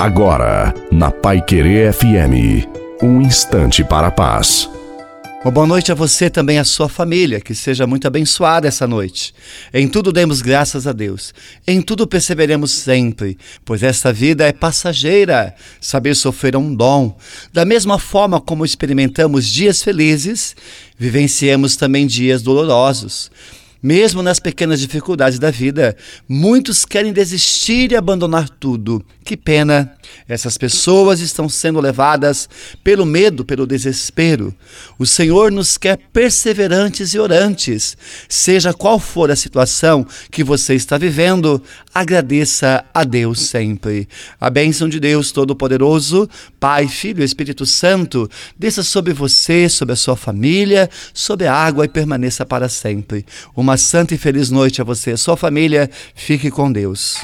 Agora, na Pai Querer FM, um instante para a paz. Uma boa noite a você também a sua família, que seja muito abençoada essa noite. Em tudo demos graças a Deus. Em tudo perseveremos sempre, pois esta vida é passageira. Saber sofrer é um dom. Da mesma forma como experimentamos dias felizes, vivenciemos também dias dolorosos. Mesmo nas pequenas dificuldades da vida, muitos querem desistir e abandonar tudo. Que pena! Essas pessoas estão sendo levadas pelo medo, pelo desespero. O Senhor nos quer perseverantes e orantes. Seja qual for a situação que você está vivendo, agradeça a Deus sempre. A bênção de Deus Todo-Poderoso, Pai, Filho e Espírito Santo, desça sobre você, sobre a sua família, sobre a água e permaneça para sempre. Uma santa e feliz noite a você e a sua família. Fique com Deus.